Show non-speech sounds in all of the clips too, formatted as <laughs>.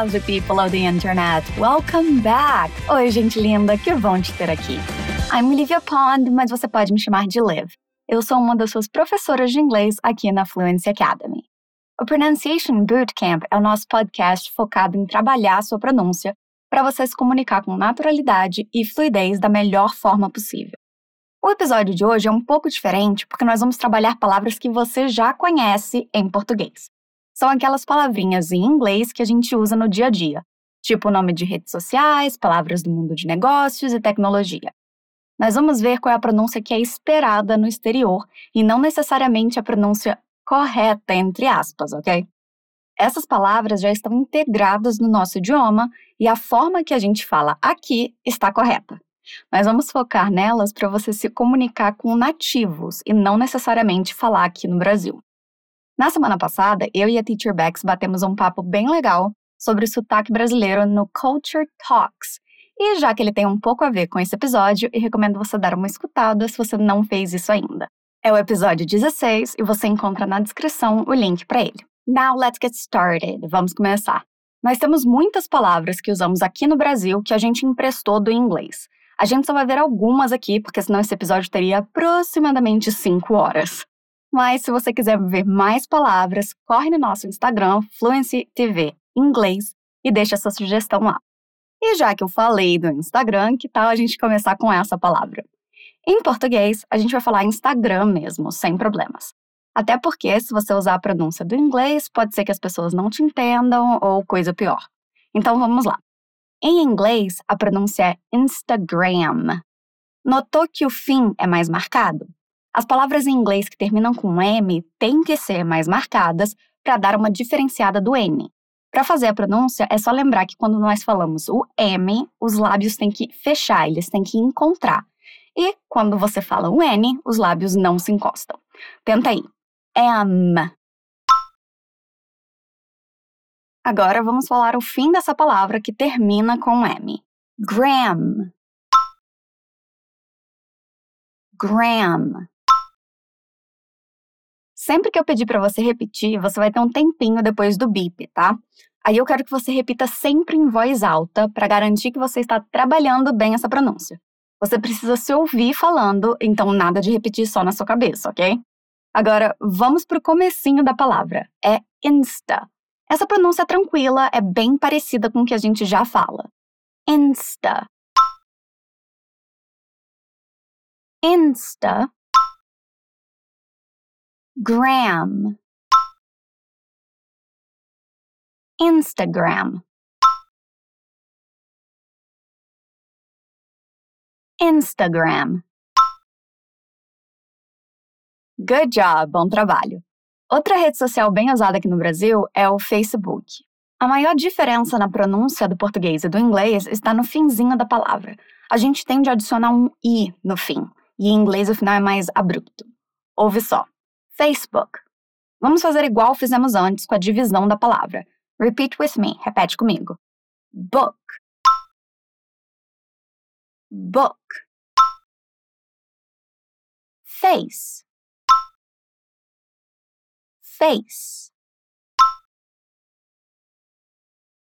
lovely people of the internet. Welcome back. Oi, gente linda, que bom te ter aqui. I'm Olivia Pond, mas você pode me chamar de Liv. Eu sou uma das suas professoras de inglês aqui na Fluency Academy. O Pronunciation Bootcamp é o nosso podcast focado em trabalhar a sua pronúncia para você se comunicar com naturalidade e fluidez da melhor forma possível. O episódio de hoje é um pouco diferente porque nós vamos trabalhar palavras que você já conhece em português são aquelas palavrinhas em inglês que a gente usa no dia a dia, tipo nome de redes sociais, palavras do mundo de negócios e tecnologia. Nós vamos ver qual é a pronúncia que é esperada no exterior e não necessariamente a pronúncia correta, entre aspas, ok? Essas palavras já estão integradas no nosso idioma e a forma que a gente fala aqui está correta. Mas vamos focar nelas para você se comunicar com nativos e não necessariamente falar aqui no Brasil. Na semana passada, eu e a Teacher Bex batemos um papo bem legal sobre o sotaque brasileiro no Culture Talks. E já que ele tem um pouco a ver com esse episódio, eu recomendo você dar uma escutada se você não fez isso ainda. É o episódio 16 e você encontra na descrição o link para ele. Now let's get started. Vamos começar. Nós temos muitas palavras que usamos aqui no Brasil que a gente emprestou do inglês. A gente só vai ver algumas aqui, porque senão esse episódio teria aproximadamente 5 horas. Mas se você quiser ver mais palavras, corre no nosso Instagram, Fluency TV Inglês, e deixa sua sugestão lá. E já que eu falei do Instagram, que tal a gente começar com essa palavra? Em português, a gente vai falar Instagram mesmo, sem problemas. Até porque, se você usar a pronúncia do inglês, pode ser que as pessoas não te entendam ou coisa pior. Então vamos lá. Em inglês, a pronúncia é Instagram. Notou que o fim é mais marcado? As palavras em inglês que terminam com M têm que ser mais marcadas para dar uma diferenciada do N. Para fazer a pronúncia, é só lembrar que quando nós falamos o M, os lábios têm que fechar, eles têm que encontrar. E quando você fala o N, os lábios não se encostam. Tenta aí. M. Agora vamos falar o fim dessa palavra que termina com M. Gram. Gram. Sempre que eu pedir para você repetir, você vai ter um tempinho depois do bip, tá? Aí eu quero que você repita sempre em voz alta para garantir que você está trabalhando bem essa pronúncia. Você precisa se ouvir falando, então nada de repetir só na sua cabeça, ok? Agora, vamos pro comecinho da palavra. É insta. Essa pronúncia tranquila, é bem parecida com o que a gente já fala. Insta. Insta gram Instagram Instagram Good job, bom trabalho. Outra rede social bem usada aqui no Brasil é o Facebook. A maior diferença na pronúncia do português e do inglês está no finzinho da palavra. A gente tende a adicionar um i no fim, e em inglês o final é mais abrupto. Ouve só. Facebook. Vamos fazer igual fizemos antes com a divisão da palavra. Repeat with me. Repete comigo. Book. Book. Face. Face.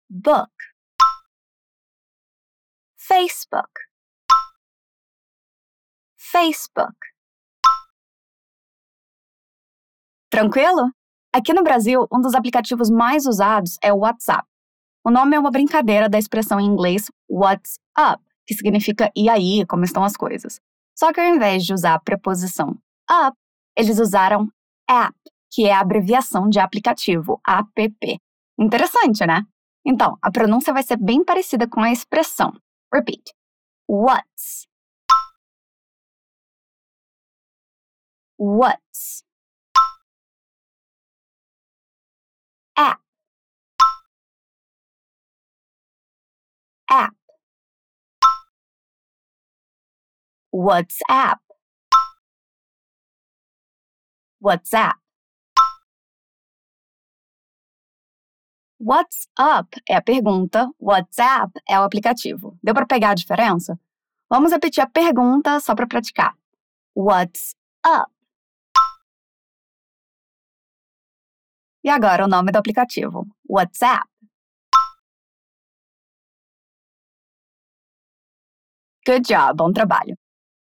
Book. Facebook. Facebook. Tranquilo? Aqui no Brasil, um dos aplicativos mais usados é o WhatsApp. O nome é uma brincadeira da expressão em inglês What's up, que significa e aí, como estão as coisas. Só que ao invés de usar a preposição up, eles usaram app, que é a abreviação de aplicativo, app. Interessante, né? Então, a pronúncia vai ser bem parecida com a expressão. Repeat. What's. What's. App WhatsApp WhatsApp What's up é a pergunta, WhatsApp é o aplicativo. Deu para pegar a diferença? Vamos repetir a pergunta só para praticar. What's up? E agora o nome do aplicativo: WhatsApp. Good job, bom trabalho.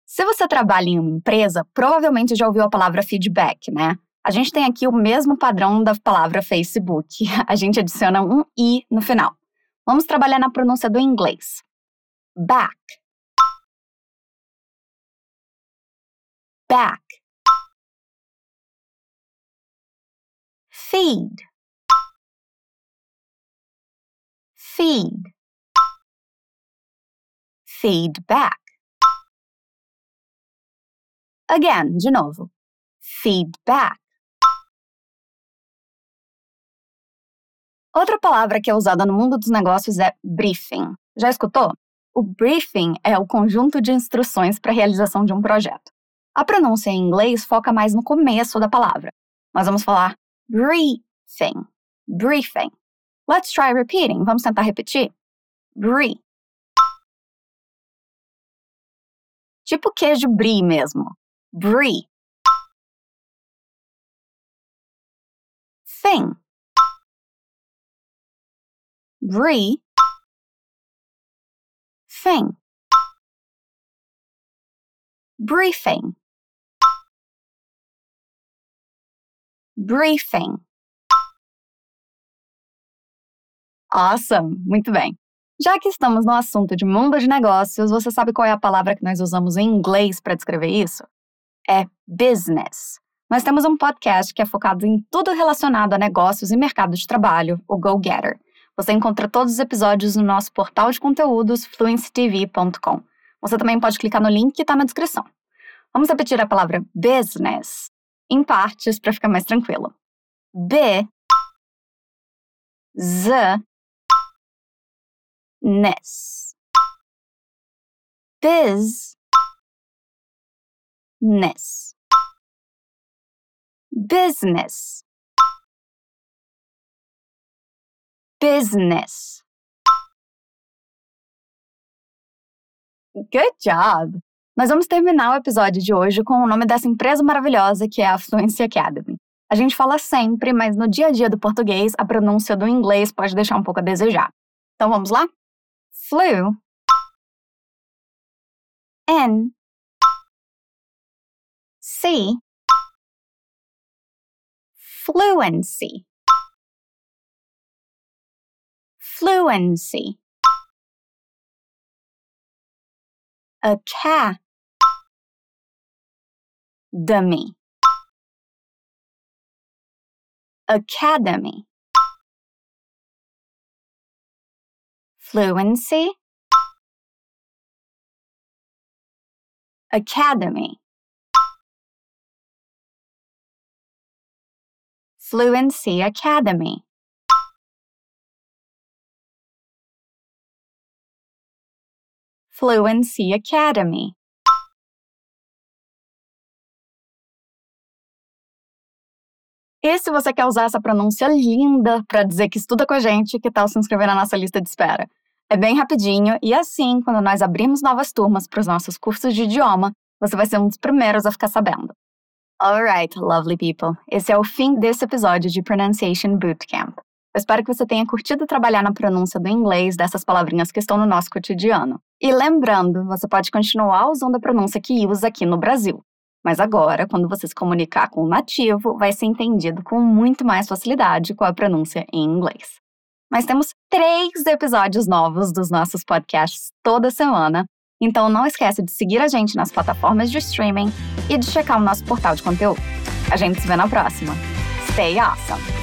Se você trabalha em uma empresa, provavelmente já ouviu a palavra feedback, né? A gente tem aqui o mesmo padrão da palavra Facebook. <laughs> A gente adiciona um i no final. Vamos trabalhar na pronúncia do inglês. Back. Back. Feed. Feed. Feedback. Again, de novo. Feedback. Outra palavra que é usada no mundo dos negócios é briefing. Já escutou? O briefing é o conjunto de instruções para a realização de um projeto. A pronúncia em inglês foca mais no começo da palavra. Nós vamos falar briefing. Briefing. Let's try repeating. Vamos tentar repetir? Brief. Tipo queijo brie mesmo. Brie. Thing. Brie. Thing. Briefing. Briefing. Awesome! Muito bem. Já que estamos no assunto de mundo de negócios, você sabe qual é a palavra que nós usamos em inglês para descrever isso? É business. Nós temos um podcast que é focado em tudo relacionado a negócios e mercado de trabalho, o Go Getter. Você encontra todos os episódios no nosso portal de conteúdos fluencytv.com. Você também pode clicar no link que está na descrição. Vamos repetir a palavra business em partes para ficar mais tranquilo. B, Z, ness. Biz ness. Business. Business. Good job! Nós vamos terminar o episódio de hoje com o nome dessa empresa maravilhosa que é a Fluency Academy. A gente fala sempre, mas no dia a dia do português, a pronúncia do inglês pode deixar um pouco a desejar. Então vamos lá? Flew N. C. Fluency. Fluency. Academy academy fluency, academy, fluency academy. Fluency Academy. E se você quer usar essa pronúncia linda para dizer que estuda com a gente, que tal se inscrever na nossa lista de espera? É bem rapidinho e assim, quando nós abrimos novas turmas para os nossos cursos de idioma, você vai ser um dos primeiros a ficar sabendo. Alright, lovely people. Esse é o fim desse episódio de Pronunciation Bootcamp. Eu espero que você tenha curtido trabalhar na pronúncia do inglês dessas palavrinhas que estão no nosso cotidiano. E lembrando, você pode continuar usando a pronúncia que usa aqui no Brasil. Mas agora, quando você se comunicar com o nativo, vai ser entendido com muito mais facilidade com a pronúncia em inglês. Nós temos três episódios novos dos nossos podcasts toda semana, então não esquece de seguir a gente nas plataformas de streaming e de checar o nosso portal de conteúdo. A gente se vê na próxima. Stay awesome!